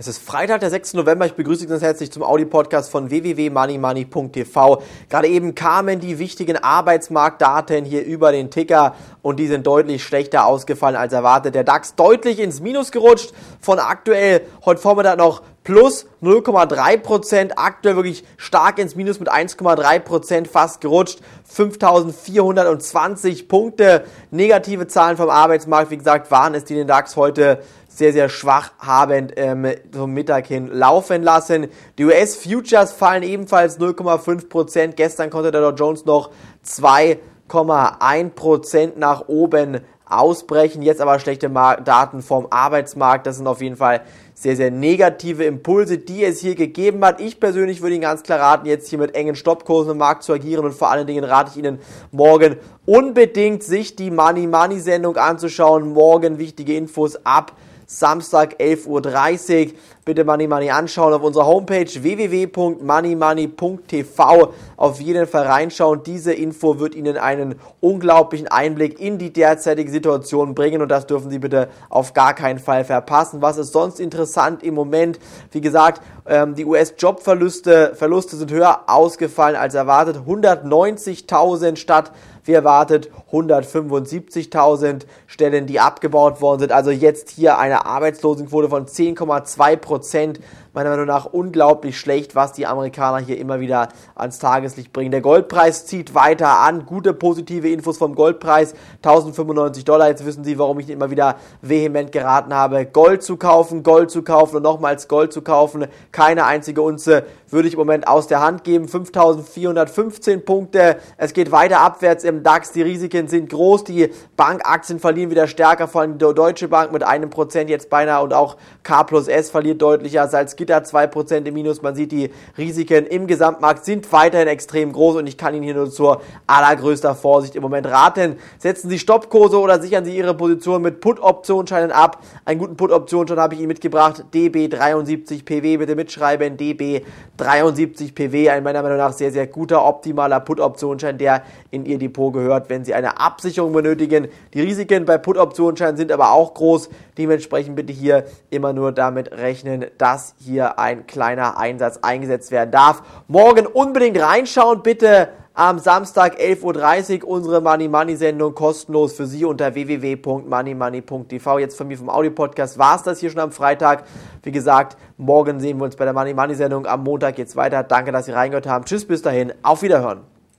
Es ist Freitag, der 6. November. Ich begrüße Sie ganz herzlich zum Audi-Podcast von www.moneymoney.tv. Gerade eben kamen die wichtigen Arbeitsmarktdaten hier über den Ticker und die sind deutlich schlechter ausgefallen als erwartet. Der DAX deutlich ins Minus gerutscht. Von aktuell heute Vormittag noch plus 0,3 Prozent. Aktuell wirklich stark ins Minus mit 1,3 Prozent fast gerutscht. 5420 Punkte. Negative Zahlen vom Arbeitsmarkt, wie gesagt, waren es, die den DAX heute sehr, sehr schwach haben ähm, zum Mittag hin laufen lassen. Die US-Futures fallen ebenfalls 0,5%. Gestern konnte der Dow Jones noch 2,1% nach oben ausbrechen. Jetzt aber schlechte Daten vom Arbeitsmarkt. Das sind auf jeden Fall sehr, sehr negative Impulse, die es hier gegeben hat. Ich persönlich würde Ihnen ganz klar raten, jetzt hier mit engen Stoppkursen im Markt zu agieren und vor allen Dingen rate ich Ihnen morgen unbedingt sich die Money Money Sendung anzuschauen. Morgen wichtige Infos ab Samstag 11.30 Uhr. Bitte Money Money anschauen auf unserer Homepage www.moneymoney.tv. Auf jeden Fall reinschauen. Diese Info wird Ihnen einen unglaublichen Einblick in die derzeitige Situation bringen und das dürfen Sie bitte auf gar keinen Fall verpassen. Was ist sonst interessant im Moment? Wie gesagt, ähm, die US-Jobverluste Verluste sind höher ausgefallen als erwartet. 190.000 statt wie erwartet 175.000 Stellen, die abgebaut worden sind. Also jetzt hier eine Arbeitslosenquote von 10,2 Prozent meiner Meinung nach unglaublich schlecht, was die Amerikaner hier immer wieder ans Tageslicht bringen. Der Goldpreis zieht weiter an. Gute positive Infos vom Goldpreis. 1095 Dollar. Jetzt wissen Sie, warum ich immer wieder vehement geraten habe, Gold zu kaufen, Gold zu kaufen und nochmals Gold zu kaufen. Keine einzige Unze würde ich im Moment aus der Hand geben. 5415 Punkte. Es geht weiter abwärts im DAX. Die Risiken sind groß. Die Bankaktien verlieren wieder stärker. Vor allem die Deutsche Bank mit einem Prozent jetzt beinahe und auch K plus S verliert deutlicher. Salzgitter 2% im Minus. Man sieht, die Risiken im Gesamtmarkt sind weiterhin extrem groß und ich kann Ihnen hier nur zur allergrößter Vorsicht im Moment raten. Setzen Sie Stoppkurse oder sichern Sie Ihre Position mit Put-Optionsscheinen ab. Einen guten Put-Optionsschein habe ich Ihnen mitgebracht. DB73PW, bitte mitschreiben. DB73PW, ein meiner Meinung nach sehr, sehr guter, optimaler Put-Optionsschein, der in Ihr Depot gehört, wenn Sie eine Absicherung benötigen. Die Risiken bei Put-Optionsscheinen sind aber auch groß. Dementsprechend bitte hier immer nur damit rechnen, dass hier ein kleiner Einsatz eingesetzt werden darf. Morgen unbedingt reinschauen, bitte am Samstag 11.30 Uhr unsere Money Money Sendung kostenlos für Sie unter www.moneymoney.tv. Jetzt von mir vom Audio Podcast war es das hier schon am Freitag. Wie gesagt, morgen sehen wir uns bei der Money Money Sendung. Am Montag geht's weiter. Danke, dass Sie reingehört haben. Tschüss, bis dahin. Auf Wiederhören.